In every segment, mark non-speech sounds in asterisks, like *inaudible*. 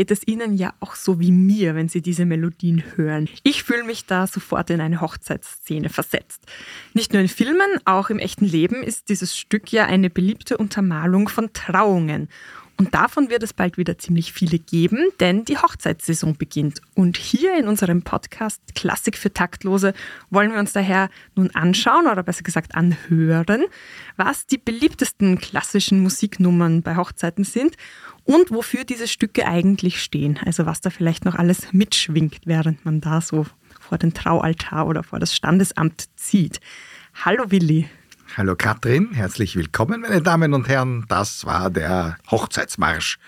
Geht es Ihnen ja auch so wie mir, wenn Sie diese Melodien hören. Ich fühle mich da sofort in eine Hochzeitsszene versetzt. Nicht nur in Filmen, auch im echten Leben ist dieses Stück ja eine beliebte Untermalung von Trauungen. Und davon wird es bald wieder ziemlich viele geben, denn die Hochzeitssaison beginnt. Und hier in unserem Podcast Klassik für Taktlose wollen wir uns daher nun anschauen oder besser gesagt anhören, was die beliebtesten klassischen Musiknummern bei Hochzeiten sind und wofür diese Stücke eigentlich stehen. Also was da vielleicht noch alles mitschwingt, während man da so vor den Traualtar oder vor das Standesamt zieht. Hallo Willi. Hallo Katrin, herzlich willkommen, meine Damen und Herren. Das war der Hochzeitsmarsch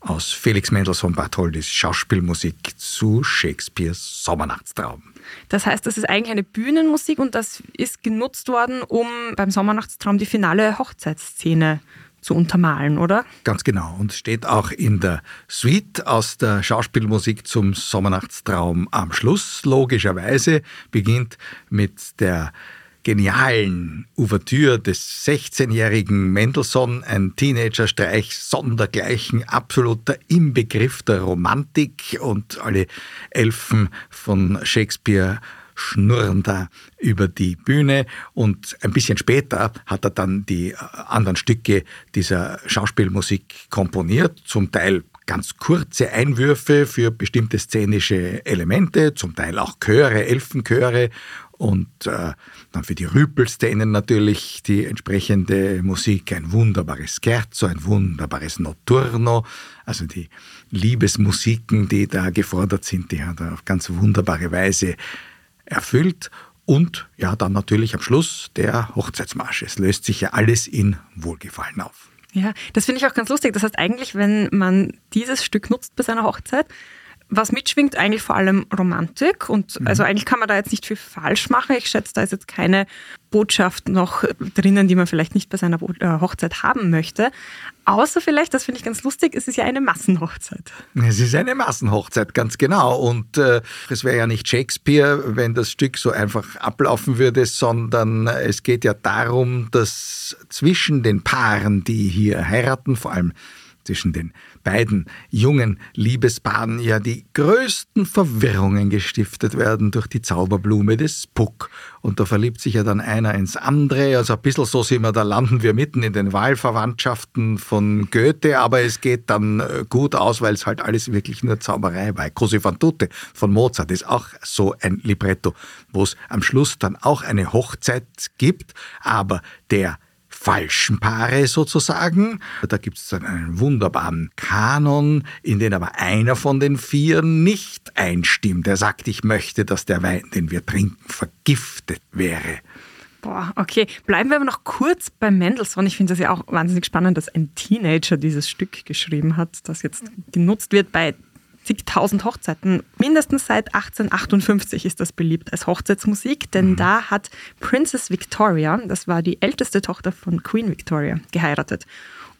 aus Felix Mendelssohn Bartholdys Schauspielmusik zu Shakespeares Sommernachtstraum. Das heißt, das ist eigentlich eine Bühnenmusik und das ist genutzt worden, um beim Sommernachtstraum die finale Hochzeitsszene zu untermalen, oder? Ganz genau. Und steht auch in der Suite aus der Schauspielmusik zum Sommernachtstraum am Schluss. Logischerweise beginnt mit der genialen Ouvertüre des 16-jährigen Mendelssohn, ein Teenager-Streich sondergleichen, absoluter Inbegriff der Romantik. Und alle Elfen von Shakespeare schnurren da über die Bühne. Und ein bisschen später hat er dann die äh, anderen Stücke dieser Schauspielmusik komponiert, zum Teil ganz kurze Einwürfe für bestimmte szenische Elemente, zum Teil auch Chöre, Elfenchöre und äh, dann für die Rüpelszenen natürlich die entsprechende Musik, ein wunderbares Scherzo, ein wunderbares Notturno, also die Liebesmusiken, die da gefordert sind, die hat er auf ganz wunderbare Weise erfüllt. Und ja, dann natürlich am Schluss der Hochzeitsmarsch. Es löst sich ja alles in Wohlgefallen auf. Ja, das finde ich auch ganz lustig. Das heißt eigentlich, wenn man dieses Stück nutzt bei seiner Hochzeit, was mitschwingt, eigentlich vor allem Romantik. Und mhm. also eigentlich kann man da jetzt nicht viel falsch machen. Ich schätze, da ist jetzt keine Botschaft noch drinnen, die man vielleicht nicht bei seiner äh, Hochzeit haben möchte. Außer vielleicht, das finde ich ganz lustig, es ist ja eine Massenhochzeit. Es ist eine Massenhochzeit, ganz genau. Und äh, es wäre ja nicht Shakespeare, wenn das Stück so einfach ablaufen würde, sondern es geht ja darum, dass zwischen den Paaren, die hier heiraten, vor allem zwischen den beiden jungen Liebespaaren ja die größten Verwirrungen gestiftet werden durch die Zauberblume des Puck. Und da verliebt sich ja dann einer ins andere. Also ein bisschen so sind wir, da landen wir mitten in den Wahlverwandtschaften von Goethe, aber es geht dann äh, gut aus, weil es halt alles wirklich nur Zauberei war. Così fan tutte von Mozart ist auch so ein Libretto, wo es am Schluss dann auch eine Hochzeit gibt, aber der falschen Paare sozusagen. Da gibt es dann einen wunderbaren Kanon, in den aber einer von den vier nicht einstimmt. Er sagt, ich möchte, dass der Wein, den wir trinken, vergiftet wäre. Boah, okay. Bleiben wir aber noch kurz bei Mendelssohn. Ich finde das ja auch wahnsinnig spannend, dass ein Teenager dieses Stück geschrieben hat, das jetzt genutzt wird bei zigtausend Hochzeiten. Mindestens seit 1858 ist das beliebt als Hochzeitsmusik, denn mhm. da hat Princess Victoria, das war die älteste Tochter von Queen Victoria, geheiratet.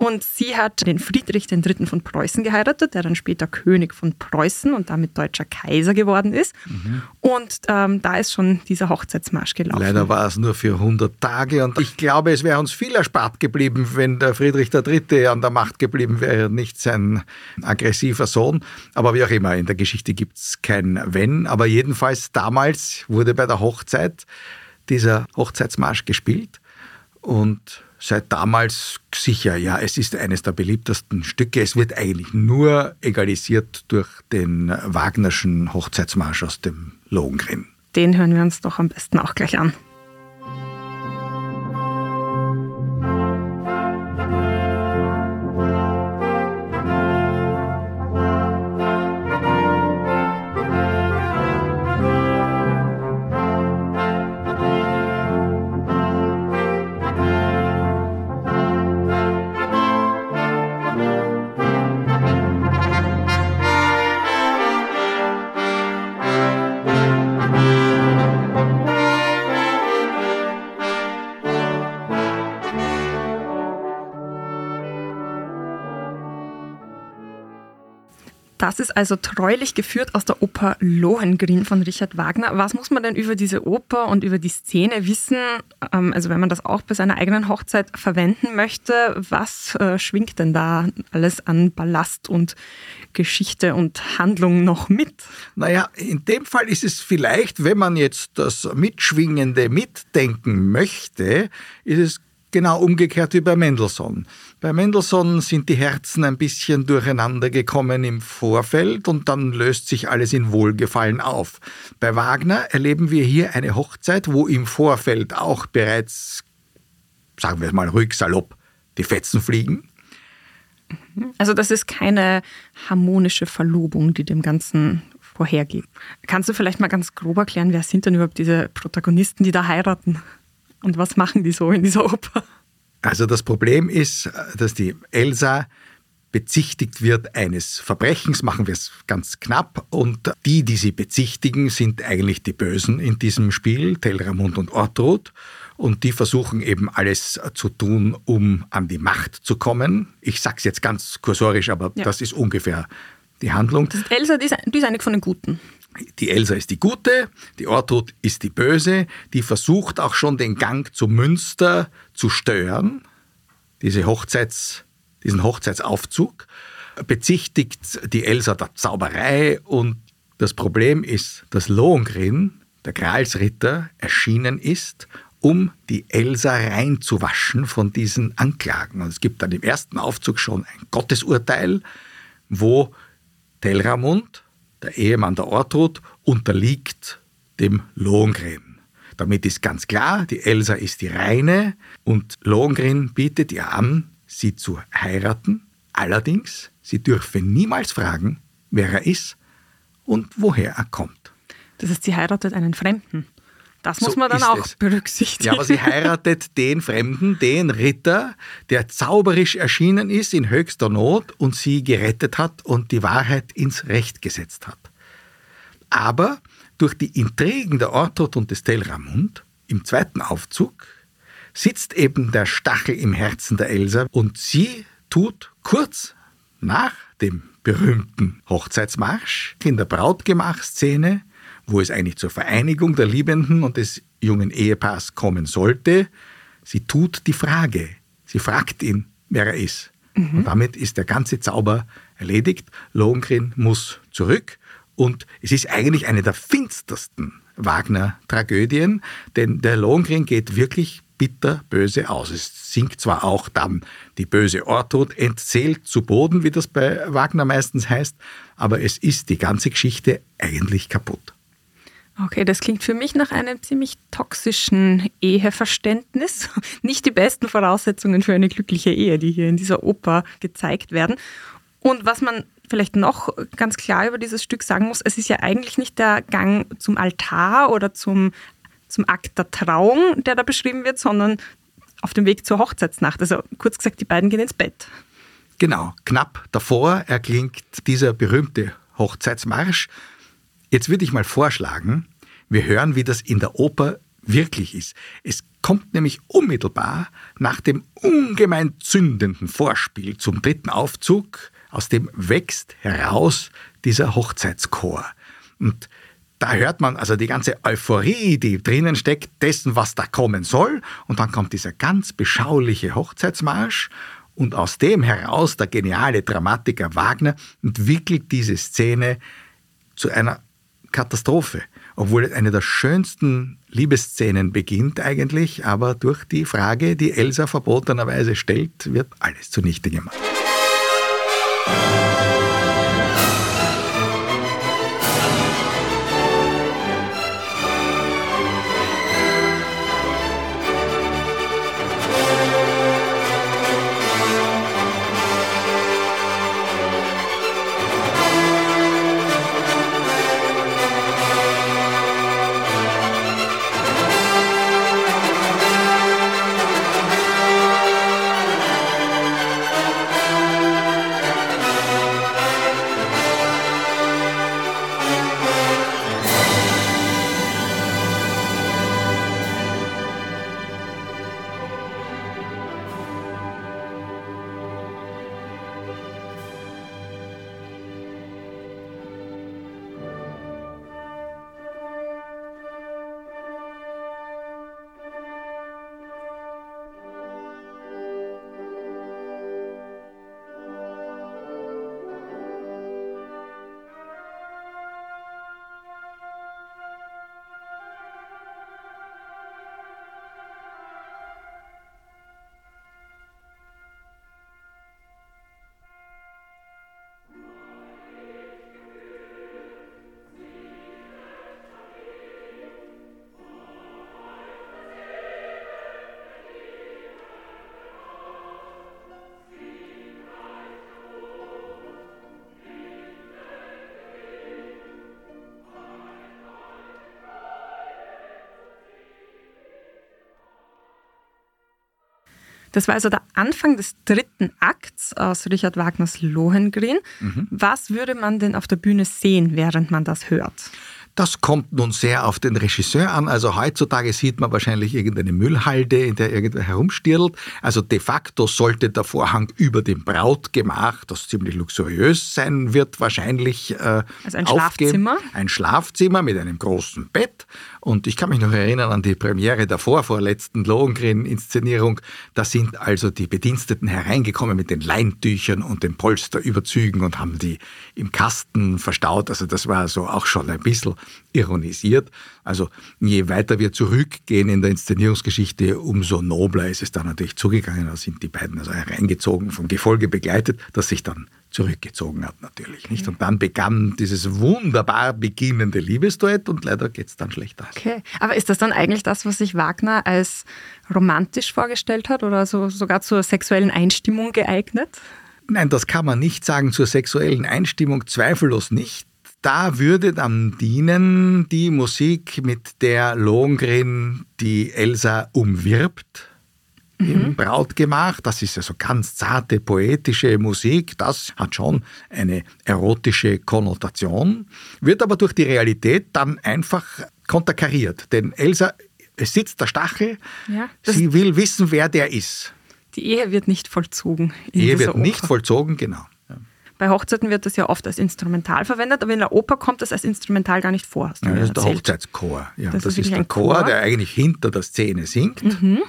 Und sie hat den Friedrich III. von Preußen geheiratet, der dann später König von Preußen und damit deutscher Kaiser geworden ist. Mhm. Und ähm, da ist schon dieser Hochzeitsmarsch gelaufen. Leider war es nur für 100 Tage und ich glaube, es wäre uns viel erspart geblieben, wenn der Friedrich III. an der Macht geblieben wäre, nicht sein aggressiver Sohn. Aber wie auch immer, in der Geschichte gibt es kein Wenn. Aber jedenfalls damals wurde bei der Hochzeit dieser Hochzeitsmarsch gespielt und seit damals sicher, ja, es ist eines der beliebtesten Stücke. Es wird eigentlich nur egalisiert durch den Wagnerschen Hochzeitsmarsch aus dem Lohengrin. Den hören wir uns doch am besten auch gleich an. Das ist also treulich geführt aus der Oper Lohengrin von Richard Wagner. Was muss man denn über diese Oper und über die Szene wissen? Ähm, also wenn man das auch bei seiner eigenen Hochzeit verwenden möchte, was äh, schwingt denn da alles an Ballast und Geschichte und Handlung noch mit? Naja, in dem Fall ist es vielleicht, wenn man jetzt das Mitschwingende mitdenken möchte, ist es genau umgekehrt wie bei Mendelssohn. Bei Mendelssohn sind die Herzen ein bisschen durcheinander gekommen im Vorfeld und dann löst sich alles in Wohlgefallen auf. Bei Wagner erleben wir hier eine Hochzeit, wo im Vorfeld auch bereits, sagen wir es mal ruhig salopp, die Fetzen fliegen. Also das ist keine harmonische Verlobung, die dem Ganzen vorhergeht. Kannst du vielleicht mal ganz grob erklären, wer sind denn überhaupt diese Protagonisten, die da heiraten? Und was machen die so in dieser Oper? Also das Problem ist, dass die Elsa bezichtigt wird eines Verbrechens, machen wir es ganz knapp, und die, die sie bezichtigen, sind eigentlich die Bösen in diesem Spiel, Telramund und Ortrud, und die versuchen eben alles zu tun, um an die Macht zu kommen. Ich sage es jetzt ganz kursorisch, aber ja. das ist ungefähr die Handlung. Das ist Elsa, die ist, die ist eine von den Guten. Die Elsa ist die Gute, die Ortrud ist die Böse, die versucht auch schon den Gang zum Münster zu stören, diese Hochzeits, diesen Hochzeitsaufzug, bezichtigt die Elsa der Zauberei und das Problem ist, dass Lohengrin, der Gralsritter, erschienen ist, um die Elsa reinzuwaschen von diesen Anklagen. Und es gibt dann im ersten Aufzug schon ein Gottesurteil, wo Telramund, der Ehemann der Ortrud, unterliegt dem Lohengrin. Damit ist ganz klar, die Elsa ist die Reine und Lohengrin bietet ihr an, sie zu heiraten. Allerdings, sie dürfe niemals fragen, wer er ist und woher er kommt. Das heißt, sie heiratet einen Fremden. Das muss so man dann auch es. berücksichtigen. Ja, aber sie heiratet den Fremden, den Ritter, der zauberisch erschienen ist in höchster Not und sie gerettet hat und die Wahrheit ins Recht gesetzt hat. Aber durch die Intrigen der Ortrud und des Telramund im zweiten Aufzug sitzt eben der Stachel im Herzen der Elsa und sie tut kurz nach dem berühmten Hochzeitsmarsch in der Brautgemachszene wo es eigentlich zur Vereinigung der Liebenden und des jungen Ehepaars kommen sollte. Sie tut die Frage. Sie fragt ihn, wer er ist. Mhm. Und damit ist der ganze Zauber erledigt. Lohengrin muss zurück. Und es ist eigentlich eine der finstersten Wagner-Tragödien, denn der Lohengrin geht wirklich bitterböse aus. Es sinkt zwar auch dann die böse Ortrud entzählt zu Boden, wie das bei Wagner meistens heißt, aber es ist die ganze Geschichte eigentlich kaputt. Okay, das klingt für mich nach einem ziemlich toxischen Eheverständnis. *laughs* Nicht die besten Voraussetzungen für eine glückliche Ehe, die hier in dieser Oper gezeigt werden. Und was man vielleicht noch ganz klar über dieses Stück sagen muss, es ist ja eigentlich nicht der Gang zum Altar oder zum, zum Akt der Trauung, der da beschrieben wird, sondern auf dem Weg zur Hochzeitsnacht. Also kurz gesagt, die beiden gehen ins Bett. Genau, knapp davor erklingt dieser berühmte Hochzeitsmarsch. Jetzt würde ich mal vorschlagen, wir hören, wie das in der Oper wirklich ist. Es kommt nämlich unmittelbar nach dem ungemein zündenden Vorspiel zum dritten Aufzug, aus dem wächst heraus dieser Hochzeitschor. Und da hört man also die ganze Euphorie, die drinnen steckt, dessen, was da kommen soll. Und dann kommt dieser ganz beschauliche Hochzeitsmarsch. Und aus dem heraus, der geniale Dramatiker Wagner entwickelt diese Szene zu einer Katastrophe. Obwohl eine der schönsten Liebesszenen beginnt eigentlich, aber durch die Frage, die Elsa verbotenerweise stellt, wird alles zunichte gemacht. Das war also der Anfang des dritten Akts aus Richard Wagners Lohengrin. Mhm. Was würde man denn auf der Bühne sehen, während man das hört? Das kommt nun sehr auf den Regisseur an. Also heutzutage sieht man wahrscheinlich irgendeine Müllhalde, in der irgendwer herumstirlt. Also de facto sollte der Vorhang über dem Brautgemach, das ziemlich luxuriös sein wird, wahrscheinlich äh, Also ein aufgehen. Schlafzimmer? Ein Schlafzimmer mit einem großen Bett. Und ich kann mich noch erinnern an die Premiere davor, vor letzten Lohengrin-Inszenierung. Da sind also die Bediensteten hereingekommen mit den Leintüchern und den Polsterüberzügen und haben die im Kasten verstaut. Also das war so auch schon ein bisschen ironisiert. Also je weiter wir zurückgehen in der Inszenierungsgeschichte, umso nobler ist es dann natürlich zugegangen. Da sind die beiden also hereingezogen, vom Gefolge begleitet, das sich dann zurückgezogen hat natürlich. Nicht? Und dann begann dieses wunderbar beginnende Liebesduett und leider geht es dann schlecht aus. Okay, aber ist das dann eigentlich das, was sich Wagner als romantisch vorgestellt hat oder so, sogar zur sexuellen Einstimmung geeignet? Nein, das kann man nicht sagen zur sexuellen Einstimmung, zweifellos nicht. Da würde dann dienen die Musik, mit der Lohengrin die Elsa umwirbt mhm. im Brautgemach. Das ist also ganz zarte, poetische Musik. Das hat schon eine erotische Konnotation, wird aber durch die Realität dann einfach konterkariert. Denn Elsa, es sitzt der Stachel, ja, sie will wissen, wer der ist. Die Ehe wird nicht vollzogen. Die Ehe wird Oper. nicht vollzogen, genau. Bei Hochzeiten wird das ja oft als Instrumental verwendet, aber in der Oper kommt das als Instrumental gar nicht vor. Ja, das ist der Hochzeitschor. Ja, das, das ist, ist der Chor, Chor, der eigentlich hinter der Szene singt. Mhm.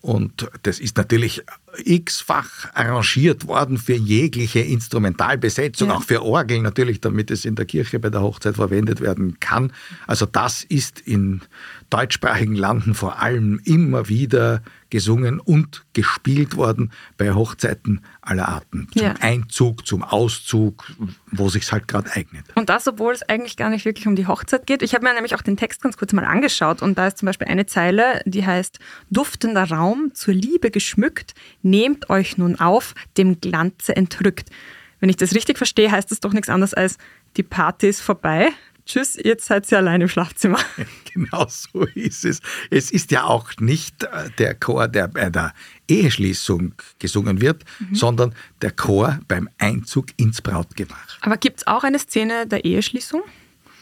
Und das ist natürlich x-fach arrangiert worden für jegliche Instrumentalbesetzung, ja. auch für Orgeln natürlich, damit es in der Kirche bei der Hochzeit verwendet werden kann. Also das ist in deutschsprachigen Landen vor allem immer wieder gesungen und gespielt worden bei Hochzeiten aller Arten. Zum ja. Einzug, zum Auszug, wo sich halt gerade eignet. Und das, obwohl es eigentlich gar nicht wirklich um die Hochzeit geht. Ich habe mir nämlich auch den Text ganz kurz mal angeschaut und da ist zum Beispiel eine Zeile, die heißt, duftender Raum, zur Liebe geschmückt, nehmt euch nun auf, dem Glanze entrückt. Wenn ich das richtig verstehe, heißt das doch nichts anderes als, die Party ist vorbei, Tschüss, jetzt seid ihr allein im Schlafzimmer. *laughs* Genau so ist es. Es ist ja auch nicht äh, der Chor, der bei der Eheschließung gesungen wird, mhm. sondern der Chor beim Einzug ins Brautgemach. Aber gibt es auch eine Szene der Eheschließung?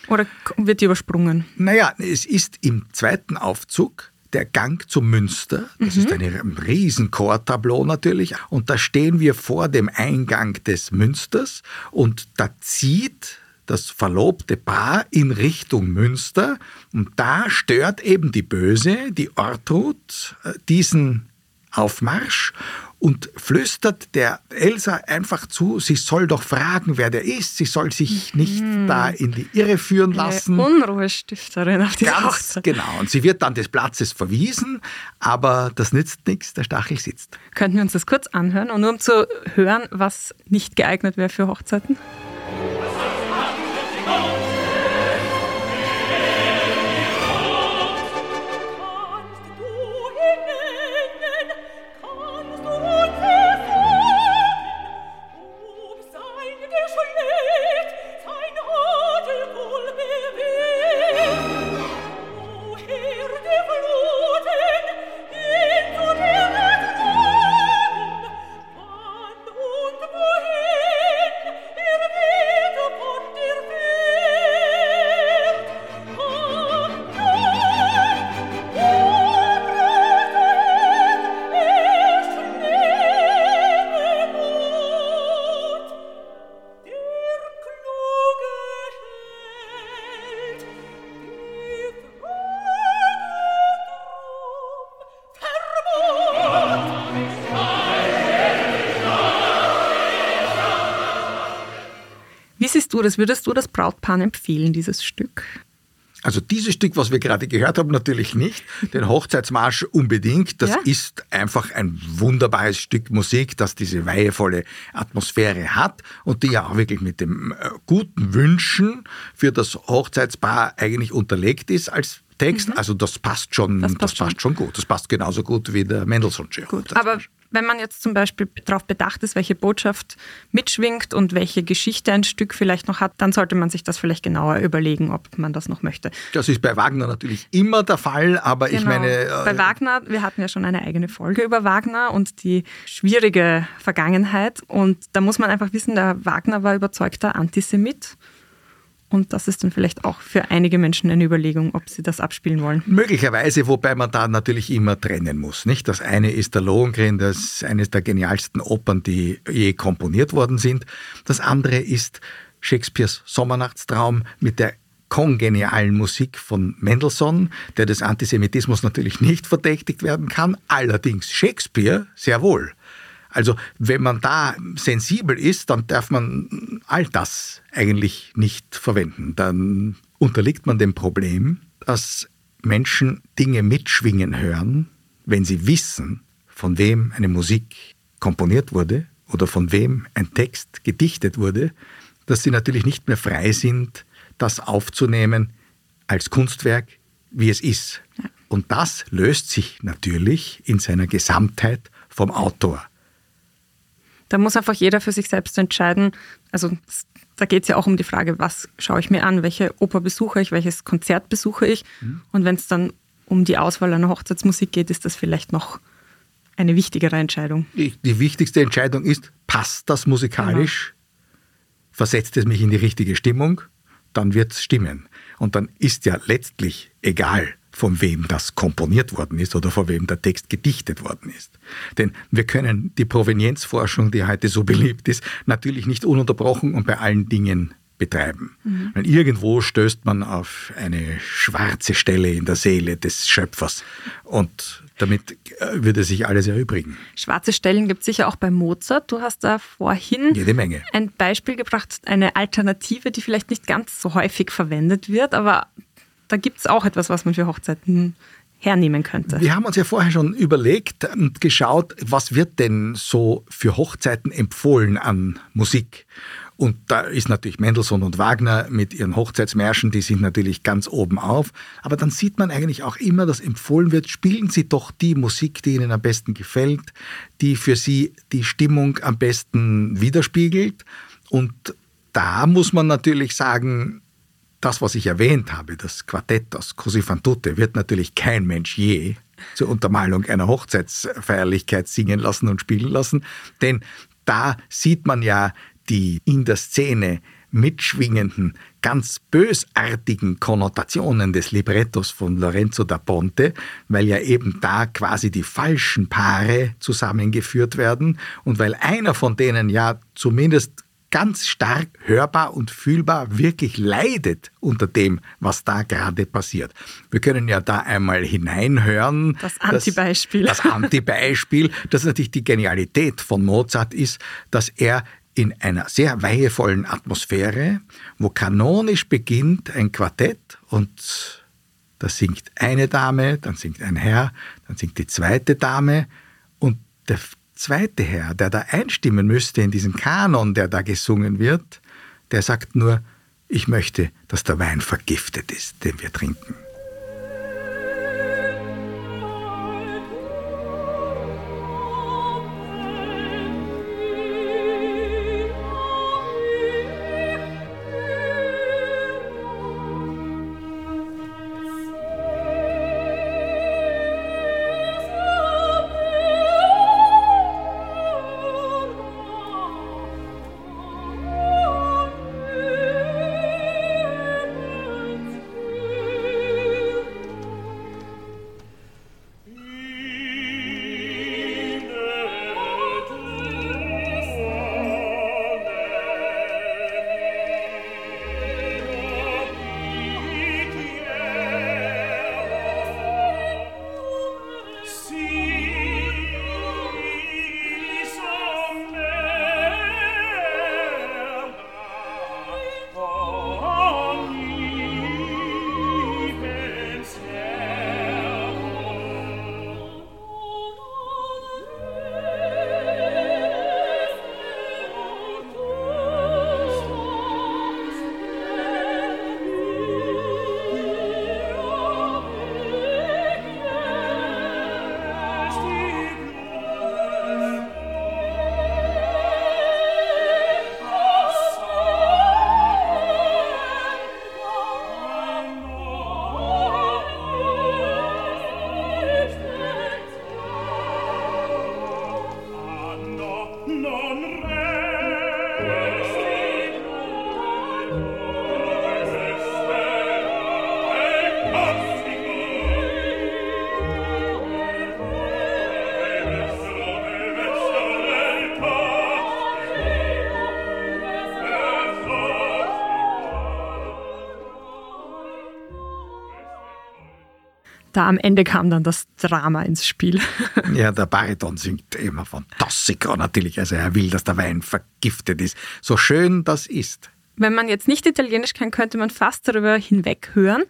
Oder wird die übersprungen? Naja, es ist im zweiten Aufzug der Gang zum Münster. Das mhm. ist ein riesen Chortableau natürlich. Und da stehen wir vor dem Eingang des Münsters und da zieht das verlobte Paar in Richtung Münster und da stört eben die Böse, die Ortrud, äh, diesen Aufmarsch und flüstert der Elsa einfach zu, sie soll doch fragen, wer der ist, sie soll sich nicht mhm. da in die Irre führen lassen. Eine Unruhestifterin auf dieser Ganz Hochzeit. genau. Und sie wird dann des Platzes verwiesen, aber das nützt nichts, der Stachel sitzt. Könnten wir uns das kurz anhören und nur um zu hören, was nicht geeignet wäre für Hochzeiten? Du das? Würdest du das Brautpaar empfehlen, dieses Stück? Also dieses Stück, was wir gerade gehört haben, natürlich nicht. Den Hochzeitsmarsch unbedingt. Das ja? ist einfach ein wunderbares Stück Musik, das diese weihevolle Atmosphäre hat und die ja auch wirklich mit dem äh, guten Wünschen für das Hochzeitspaar eigentlich unterlegt ist als Text. Mhm. Also das passt schon, das passt, das passt schon. schon. gut. Das passt genauso gut wie der Mendelssohn-Schirm. Aber wenn man jetzt zum Beispiel darauf bedacht ist, welche Botschaft mitschwingt und welche Geschichte ein Stück vielleicht noch hat, dann sollte man sich das vielleicht genauer überlegen, ob man das noch möchte. Das ist bei Wagner natürlich immer der Fall, aber genau. ich meine. Äh bei Wagner, wir hatten ja schon eine eigene Folge über Wagner und die schwierige Vergangenheit. Und da muss man einfach wissen, der Wagner war überzeugter Antisemit. Und das ist dann vielleicht auch für einige Menschen eine Überlegung, ob sie das abspielen wollen. Möglicherweise, wobei man da natürlich immer trennen muss. Nicht? Das eine ist der Lohengrin, das ist eines der genialsten Opern, die je komponiert worden sind. Das andere ist Shakespeares Sommernachtstraum mit der kongenialen Musik von Mendelssohn, der des Antisemitismus natürlich nicht verdächtigt werden kann, allerdings Shakespeare sehr wohl. Also wenn man da sensibel ist, dann darf man all das eigentlich nicht verwenden. Dann unterliegt man dem Problem, dass Menschen Dinge mitschwingen hören, wenn sie wissen, von wem eine Musik komponiert wurde oder von wem ein Text gedichtet wurde, dass sie natürlich nicht mehr frei sind, das aufzunehmen als Kunstwerk, wie es ist. Und das löst sich natürlich in seiner Gesamtheit vom Autor. Da muss einfach jeder für sich selbst entscheiden. Also da geht es ja auch um die Frage, was schaue ich mir an, welche Oper besuche ich, welches Konzert besuche ich. Mhm. Und wenn es dann um die Auswahl einer Hochzeitsmusik geht, ist das vielleicht noch eine wichtigere Entscheidung. Die, die wichtigste Entscheidung ist, passt das musikalisch? Genau. Versetzt es mich in die richtige Stimmung? Dann wird es stimmen. Und dann ist ja letztlich egal, von wem das komponiert worden ist oder von wem der Text gedichtet worden ist. Denn wir können die Provenienzforschung, die heute so *laughs* beliebt ist, natürlich nicht ununterbrochen und bei allen Dingen betreiben. Mhm. Irgendwo stößt man auf eine schwarze Stelle in der Seele des Schöpfers und damit äh, würde sich alles erübrigen. Schwarze Stellen gibt es sicher auch bei Mozart. Du hast da vorhin Jede Menge. ein Beispiel gebracht, eine Alternative, die vielleicht nicht ganz so häufig verwendet wird, aber da gibt es auch etwas, was man für Hochzeiten hernehmen könnte. Wir haben uns ja vorher schon überlegt und geschaut, was wird denn so für Hochzeiten empfohlen an Musik. Und da ist natürlich Mendelssohn und Wagner mit ihren Hochzeitsmärschen, die sind natürlich ganz oben auf. Aber dann sieht man eigentlich auch immer, dass empfohlen wird, spielen Sie doch die Musik, die Ihnen am besten gefällt, die für Sie die Stimmung am besten widerspiegelt. Und da muss man natürlich sagen, das, was ich erwähnt habe, das Quartett aus Così fan tutte, wird natürlich kein Mensch je zur Untermalung einer Hochzeitsfeierlichkeit singen lassen und spielen lassen, denn da sieht man ja die in der Szene mitschwingenden, ganz bösartigen Konnotationen des Librettos von Lorenzo da Ponte, weil ja eben da quasi die falschen Paare zusammengeführt werden und weil einer von denen ja zumindest ganz stark hörbar und fühlbar wirklich leidet unter dem, was da gerade passiert. Wir können ja da einmal hineinhören. Das Antibeispiel. Das, das Antibeispiel, das natürlich die Genialität von Mozart ist, dass er in einer sehr weihevollen Atmosphäre, wo kanonisch beginnt ein Quartett und da singt eine Dame, dann singt ein Herr, dann singt die zweite Dame und der zweite Herr, der da einstimmen müsste in diesen Kanon, der da gesungen wird, der sagt nur, ich möchte, dass der Wein vergiftet ist, den wir trinken. Da am Ende kam dann das Drama ins Spiel. *laughs* Ja, der Bariton singt immer fantastisch natürlich. Also er will, dass der Wein vergiftet ist. So schön das ist. Wenn man jetzt nicht Italienisch kann, könnte man fast darüber hinweg hören.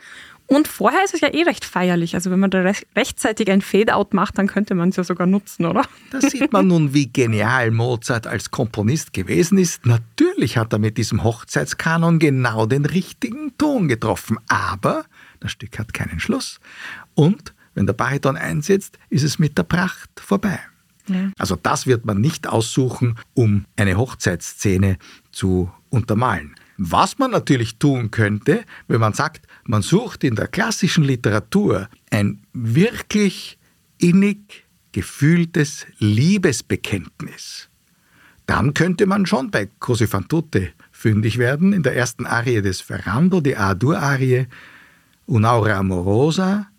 Und vorher ist es ja eh recht feierlich. Also wenn man da rechtzeitig ein Fade-out macht, dann könnte man es ja sogar nutzen, oder? Da sieht man nun, wie genial Mozart als Komponist gewesen ist. Natürlich hat er mit diesem Hochzeitskanon genau den richtigen Ton getroffen. Aber das Stück hat keinen Schluss. Und wenn der Bariton einsetzt, ist es mit der Pracht vorbei. Ja. Also das wird man nicht aussuchen, um eine Hochzeitsszene zu untermalen. Was man natürlich tun könnte, wenn man sagt, man sucht in der klassischen Literatur ein wirklich innig gefühltes Liebesbekenntnis, dann könnte man schon bei Così fan tutte fündig werden. In der ersten Arie des Ferrando, die A-Dur-Arie, Unaura Amorosa,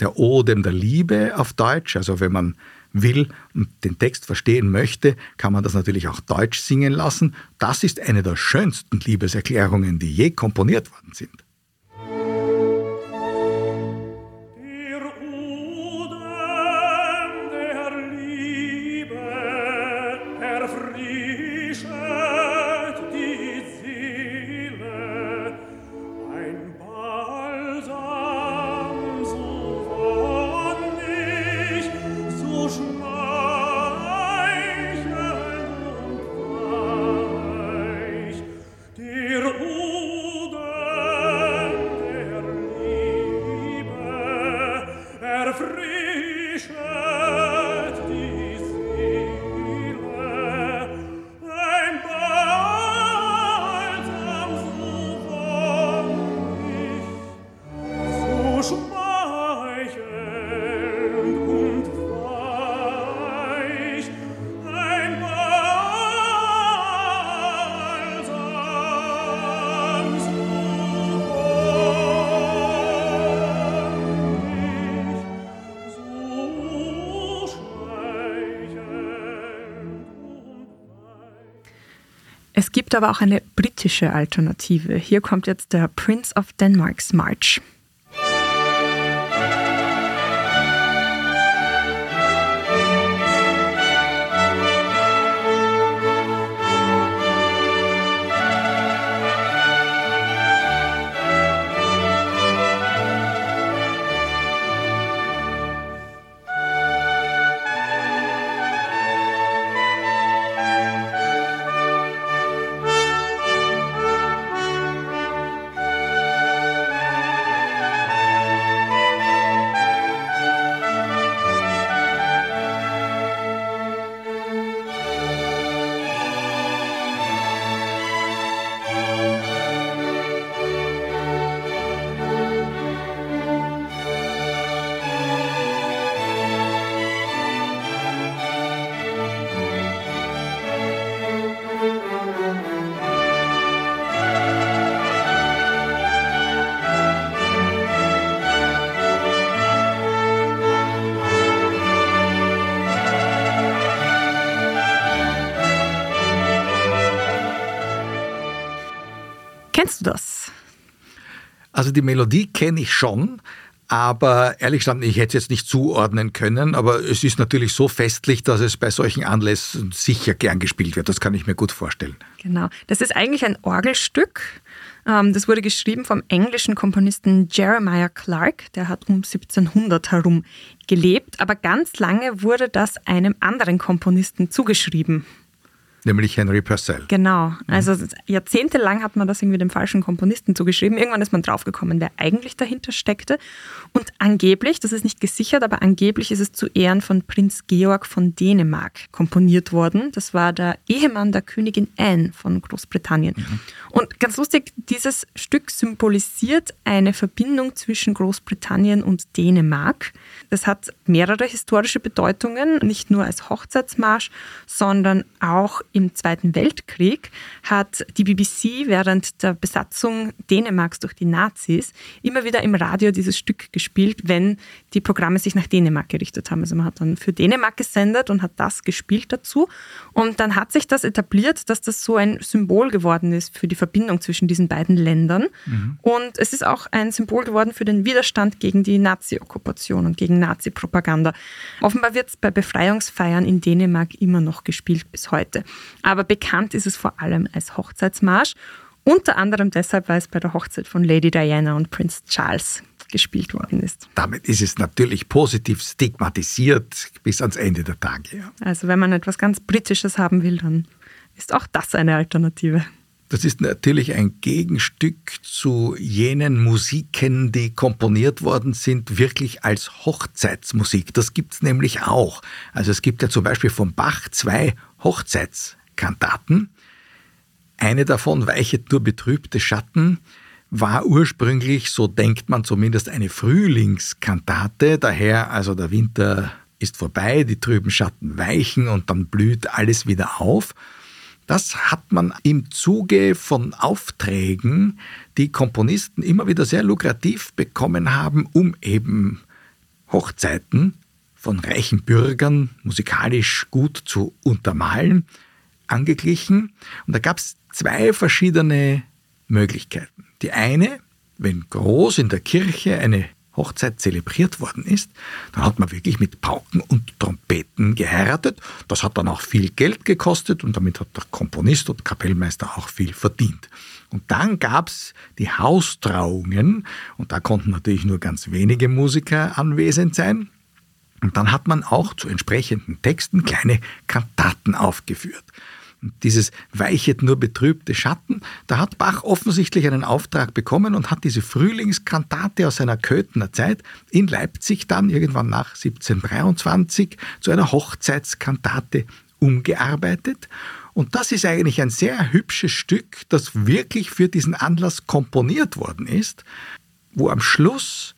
der Odem der Liebe auf Deutsch. Also wenn man will und den Text verstehen möchte, kann man das natürlich auch deutsch singen lassen. Das ist eine der schönsten Liebeserklärungen, die je komponiert worden sind. Es gibt aber auch eine britische Alternative. Hier kommt jetzt der Prince of Denmark's March. Kennst du das? Also die Melodie kenne ich schon, aber ehrlich gesagt, ich hätte es jetzt nicht zuordnen können, aber es ist natürlich so festlich, dass es bei solchen Anlässen sicher gern gespielt wird. Das kann ich mir gut vorstellen. Genau. Das ist eigentlich ein Orgelstück. Ähm, das wurde geschrieben vom englischen Komponisten Jeremiah Clark. Der hat um 1700 herum gelebt, aber ganz lange wurde das einem anderen Komponisten zugeschrieben. Nämlich Henry Purcell. Genau. Also jahrzehntelang hat man das irgendwie dem falschen Komponisten zugeschrieben. Irgendwann ist man draufgekommen, wer eigentlich dahinter steckte. Und angeblich, das ist nicht gesichert, aber angeblich ist es zu Ehren von Prinz Georg von Dänemark komponiert worden. Das war der Ehemann der Königin Anne von Großbritannien. Mhm. Und ganz lustig, dieses Stück symbolisiert eine Verbindung zwischen Großbritannien und Dänemark. Das hat mehrere historische Bedeutungen, nicht nur als Hochzeitsmarsch, sondern auch im Zweiten Weltkrieg hat die BBC während der Besatzung Dänemarks durch die Nazis immer wieder im Radio dieses Stück gespielt, wenn die Programme sich nach Dänemark gerichtet haben. Also man hat dann für Dänemark gesendet und hat das gespielt dazu. Und dann hat sich das etabliert, dass das so ein Symbol geworden ist für die Verbindung zwischen diesen beiden Ländern. Mhm. Und es ist auch ein Symbol geworden für den Widerstand gegen die Nazi-Okkupation und gegen Nazi-Propaganda. Offenbar wird es bei Befreiungsfeiern in Dänemark immer noch gespielt bis heute. Aber bekannt ist es vor allem als Hochzeitsmarsch. Unter anderem deshalb, weil es bei der Hochzeit von Lady Diana und Prince Charles gespielt worden ist. Damit ist es natürlich positiv stigmatisiert bis ans Ende der Tage. Ja. Also wenn man etwas ganz Britisches haben will, dann ist auch das eine Alternative. Das ist natürlich ein Gegenstück zu jenen Musiken, die komponiert worden sind, wirklich als Hochzeitsmusik. Das gibt es nämlich auch. Also es gibt ja zum Beispiel von Bach zwei Hochzeitskantaten. Eine davon, Weichet nur betrübte Schatten, war ursprünglich, so denkt man zumindest, eine Frühlingskantate. Daher, also der Winter ist vorbei, die trüben Schatten weichen und dann blüht alles wieder auf. Das hat man im Zuge von Aufträgen, die Komponisten immer wieder sehr lukrativ bekommen haben, um eben Hochzeiten von reichen Bürgern musikalisch gut zu untermalen, angeglichen. Und da gab es zwei verschiedene Möglichkeiten. Die eine, wenn groß in der Kirche eine Hochzeit zelebriert worden ist, dann hat man wirklich mit Pauken und Trompeten geheiratet. Das hat dann auch viel Geld gekostet und damit hat der Komponist und Kapellmeister auch viel verdient. Und dann gab es die Haustrauungen und da konnten natürlich nur ganz wenige Musiker anwesend sein. Und dann hat man auch zu entsprechenden Texten kleine Kantaten aufgeführt dieses weichet nur betrübte Schatten, da hat Bach offensichtlich einen Auftrag bekommen und hat diese Frühlingskantate aus seiner Köthener Zeit in Leipzig dann irgendwann nach 1723 zu einer Hochzeitskantate umgearbeitet. Und das ist eigentlich ein sehr hübsches Stück, das wirklich für diesen Anlass komponiert worden ist, wo am Schluss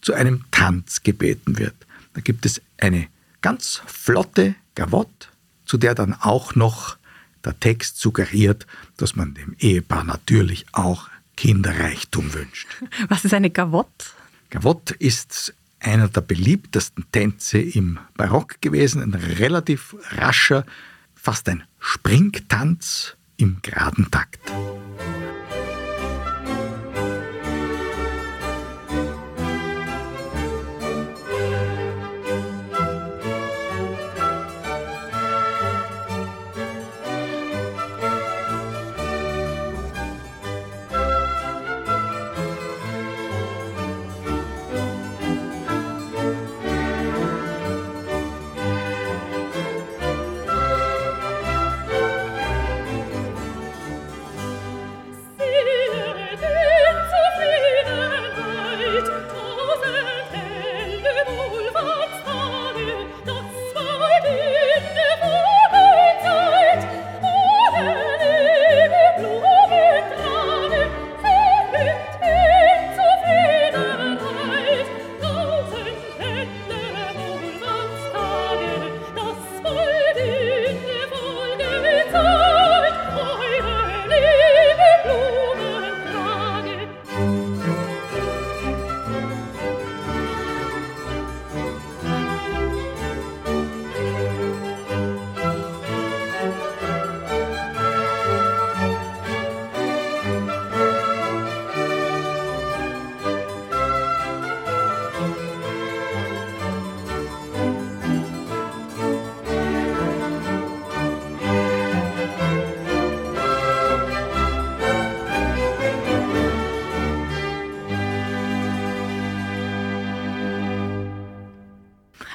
zu einem Tanz gebeten wird. Da gibt es eine ganz flotte Gavotte, zu der dann auch noch der Text suggeriert, dass man dem Ehepaar natürlich auch Kinderreichtum wünscht. *laughs* Was ist eine Gavotte? Gavotte ist einer der beliebtesten Tänze im Barock gewesen, ein relativ rascher, fast ein Springtanz im geraden Takt.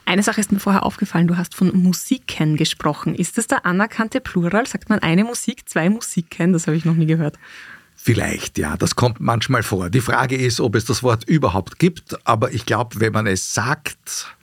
Eine Sache ist mir vorher aufgefallen, du hast von Musiken gesprochen. Ist das der anerkannte Plural? Sagt man eine Musik, zwei Musiken? Das habe ich noch nie gehört. Vielleicht, ja, das kommt manchmal vor. Die Frage ist, ob es das Wort überhaupt gibt, aber ich glaube, wenn man es sagt,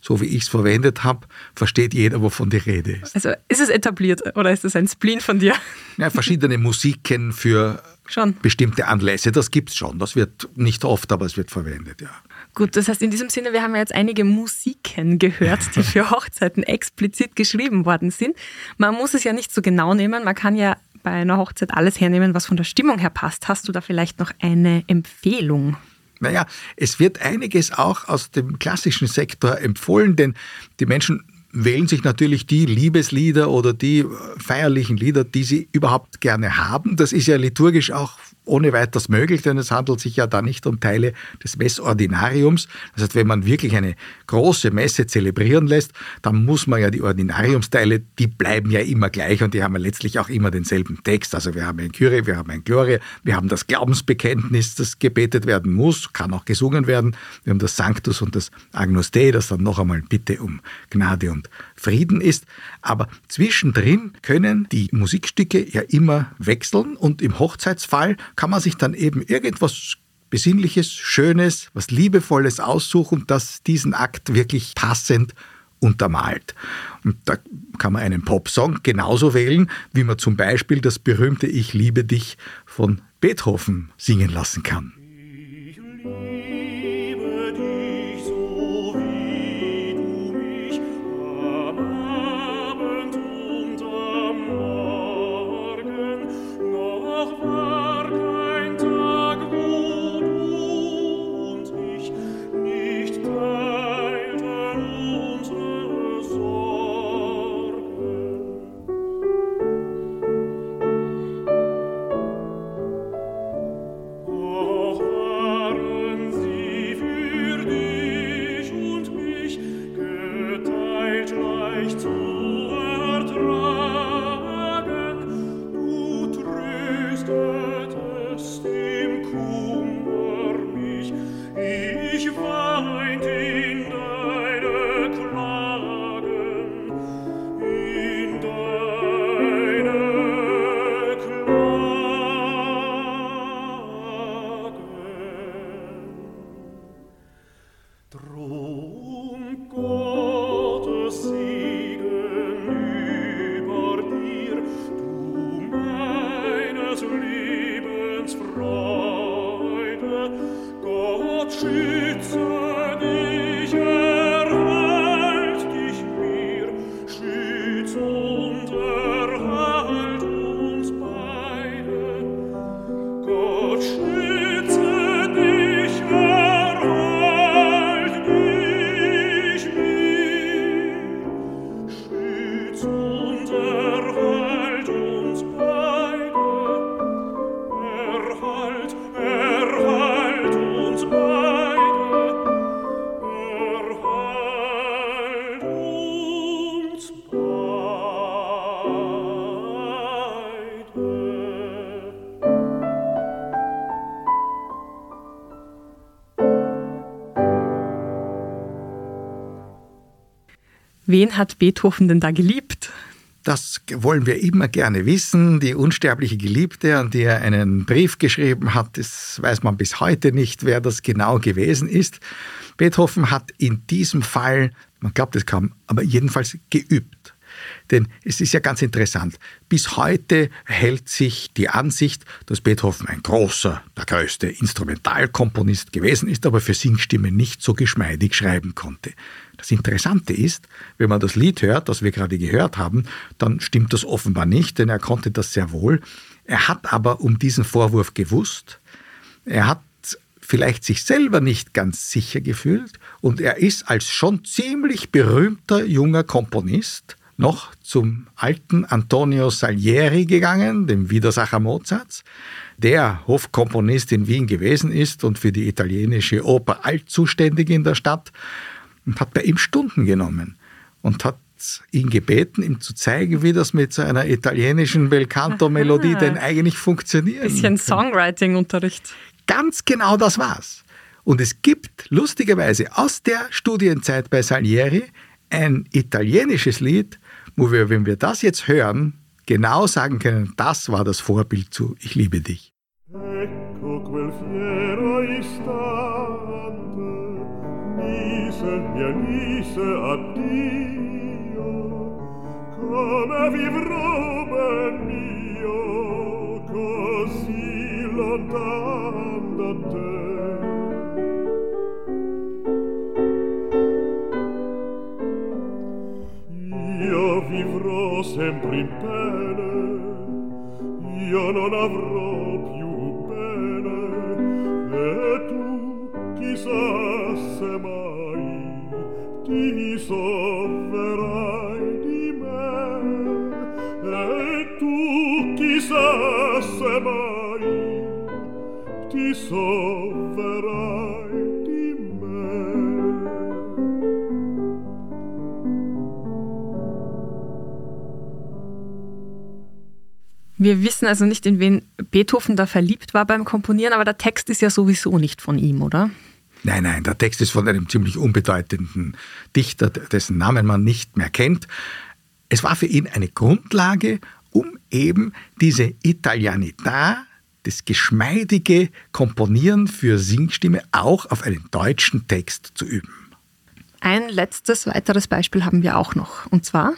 so wie ich es verwendet habe, versteht jeder, wovon die Rede ist. Also ist es etabliert oder ist es ein Spleen von dir? Ja, verschiedene Musiken für schon. bestimmte Anlässe, das gibt es schon. Das wird nicht oft, aber es wird verwendet, ja. Gut, das heißt in diesem Sinne, wir haben ja jetzt einige Musiken gehört, die für *laughs* Hochzeiten explizit geschrieben worden sind. Man muss es ja nicht so genau nehmen, man kann ja bei einer Hochzeit alles hernehmen, was von der Stimmung her passt. Hast du da vielleicht noch eine Empfehlung? Naja, es wird einiges auch aus dem klassischen Sektor empfohlen, denn die Menschen wählen sich natürlich die Liebeslieder oder die feierlichen Lieder, die sie überhaupt gerne haben. Das ist ja liturgisch auch ohne weiteres möglich, denn es handelt sich ja da nicht um Teile des Messordinariums. Das heißt, wenn man wirklich eine große Messe zelebrieren lässt, dann muss man ja die Ordinariumsteile, die bleiben ja immer gleich und die haben ja letztlich auch immer denselben Text. Also wir haben ein Kyrie, wir haben ein Gloria, wir haben das Glaubensbekenntnis, das gebetet werden muss, kann auch gesungen werden. Wir haben das Sanctus und das Agnus Dei, das dann noch einmal Bitte um Gnade und Frieden ist. Aber zwischendrin können die Musikstücke ja immer wechseln und im Hochzeitsfall kann man sich dann eben irgendwas Besinnliches, Schönes, was Liebevolles aussuchen, das diesen Akt wirklich passend untermalt. Und da kann man einen Popsong genauso wählen, wie man zum Beispiel das berühmte Ich liebe dich von Beethoven singen lassen kann. Wen hat Beethoven denn da geliebt? Das wollen wir immer gerne wissen. Die unsterbliche Geliebte, an die er einen Brief geschrieben hat, das weiß man bis heute nicht, wer das genau gewesen ist. Beethoven hat in diesem Fall, man glaubt es kaum, aber jedenfalls geübt. Denn es ist ja ganz interessant. Bis heute hält sich die Ansicht, dass Beethoven ein großer, der größte Instrumentalkomponist gewesen ist, aber für Singstimmen nicht so geschmeidig schreiben konnte. Das Interessante ist, wenn man das Lied hört, das wir gerade gehört haben, dann stimmt das offenbar nicht, denn er konnte das sehr wohl. Er hat aber um diesen Vorwurf gewusst. Er hat vielleicht sich selber nicht ganz sicher gefühlt und er ist als schon ziemlich berühmter junger Komponist noch zum alten Antonio Salieri gegangen, dem Widersacher Mozarts, der Hofkomponist in Wien gewesen ist und für die italienische Oper alt zuständig in der Stadt, und hat bei ihm Stunden genommen und hat ihn gebeten, ihm zu zeigen, wie das mit so einer italienischen Belcanto-Melodie denn eigentlich funktioniert. Bisschen Songwriting-Unterricht. Ganz genau das war's. Und es gibt lustigerweise aus der Studienzeit bei Salieri ein italienisches Lied, wo wir, wenn wir das jetzt hören, genau sagen können, das war das Vorbild zu Ich liebe dich. Ecco quel fiero istante, mise, mia mise, addio, come vivrò ben mio, così lontano da te. In pene, io non avrò più bene, e tu chissà se mai ti sovverai di me, e tu chissà se mai ti sovverai Wir wissen also nicht, in wen Beethoven da verliebt war beim Komponieren, aber der Text ist ja sowieso nicht von ihm, oder? Nein, nein, der Text ist von einem ziemlich unbedeutenden Dichter, dessen Namen man nicht mehr kennt. Es war für ihn eine Grundlage, um eben diese Italianità, das geschmeidige Komponieren für Singstimme auch auf einen deutschen Text zu üben. Ein letztes weiteres Beispiel haben wir auch noch, und zwar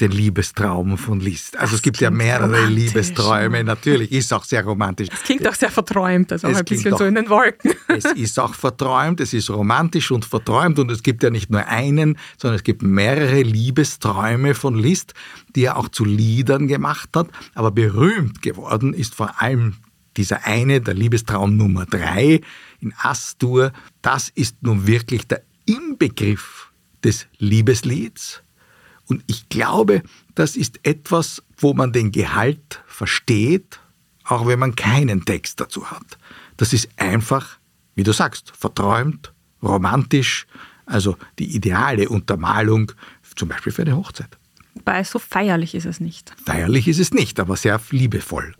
den Liebestraum von Liszt. Also das es gibt ja mehrere Liebesträume, natürlich, ist auch sehr romantisch. Es klingt auch sehr verträumt, also auch ein bisschen auch, so in den Wolken. *laughs* Es ist auch verträumt, es ist romantisch und verträumt und es gibt ja nicht nur einen, sondern es gibt mehrere Liebesträume von Liszt, die er auch zu Liedern gemacht hat, aber berühmt geworden ist vor allem dieser eine, der Liebestraum Nummer drei in Astur. Das ist nun wirklich der Inbegriff des Liebeslieds und ich glaube, das ist etwas, wo man den Gehalt versteht, auch wenn man keinen Text dazu hat. Das ist einfach, wie du sagst, verträumt, romantisch, also die ideale Untermalung, zum Beispiel für eine Hochzeit. Wobei so feierlich ist es nicht. Feierlich ist es nicht, aber sehr liebevoll.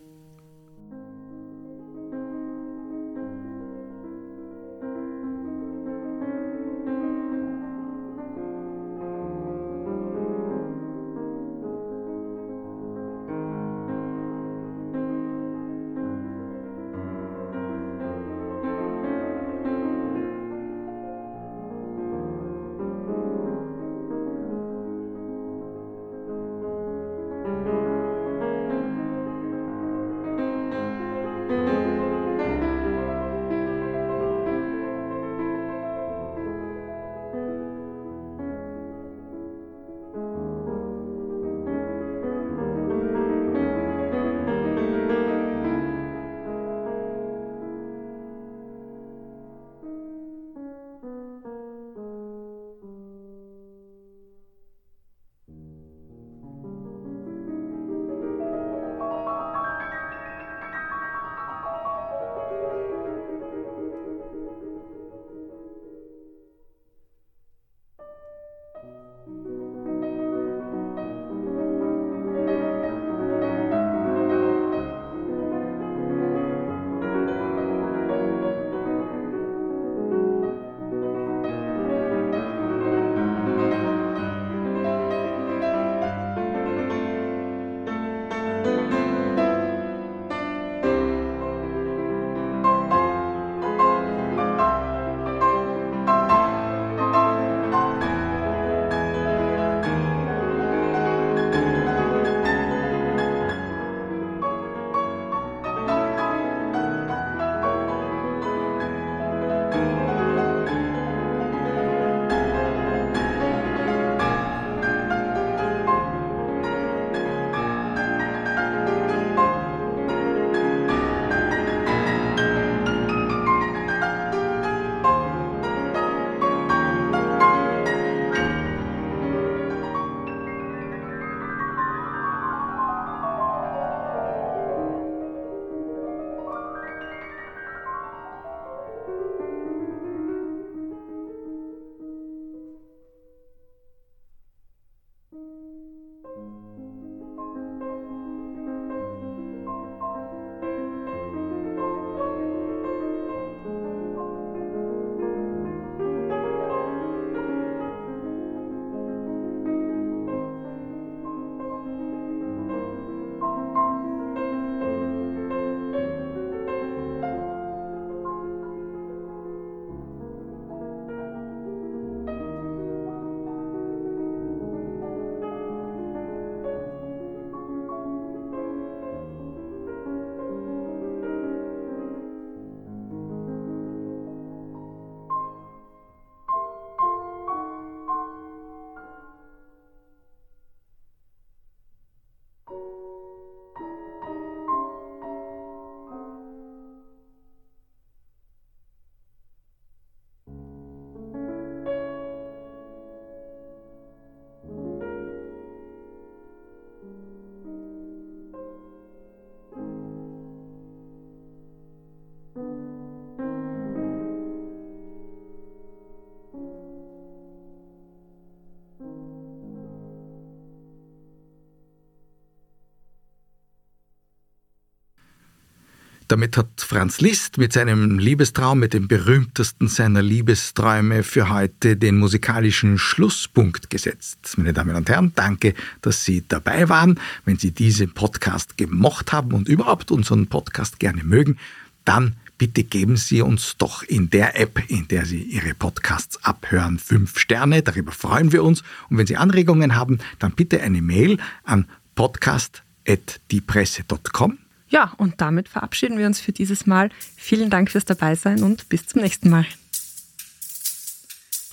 Damit hat Franz Liszt mit seinem Liebestraum, mit dem berühmtesten seiner Liebesträume für heute den musikalischen Schlusspunkt gesetzt. Meine Damen und Herren, danke, dass Sie dabei waren. Wenn Sie diesen Podcast gemocht haben und überhaupt unseren Podcast gerne mögen, dann bitte geben Sie uns doch in der App, in der Sie Ihre Podcasts abhören, fünf Sterne. Darüber freuen wir uns. Und wenn Sie Anregungen haben, dann bitte eine Mail an podcast.diepresse.com. Ja, und damit verabschieden wir uns für dieses Mal. Vielen Dank fürs Dabeisein und bis zum nächsten Mal.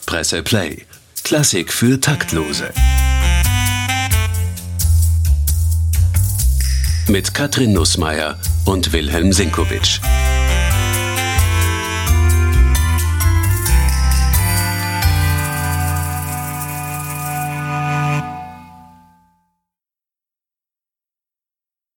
Presse Play. Klassik für Taktlose. Mit Katrin Nussmeier und Wilhelm Sinkowitsch.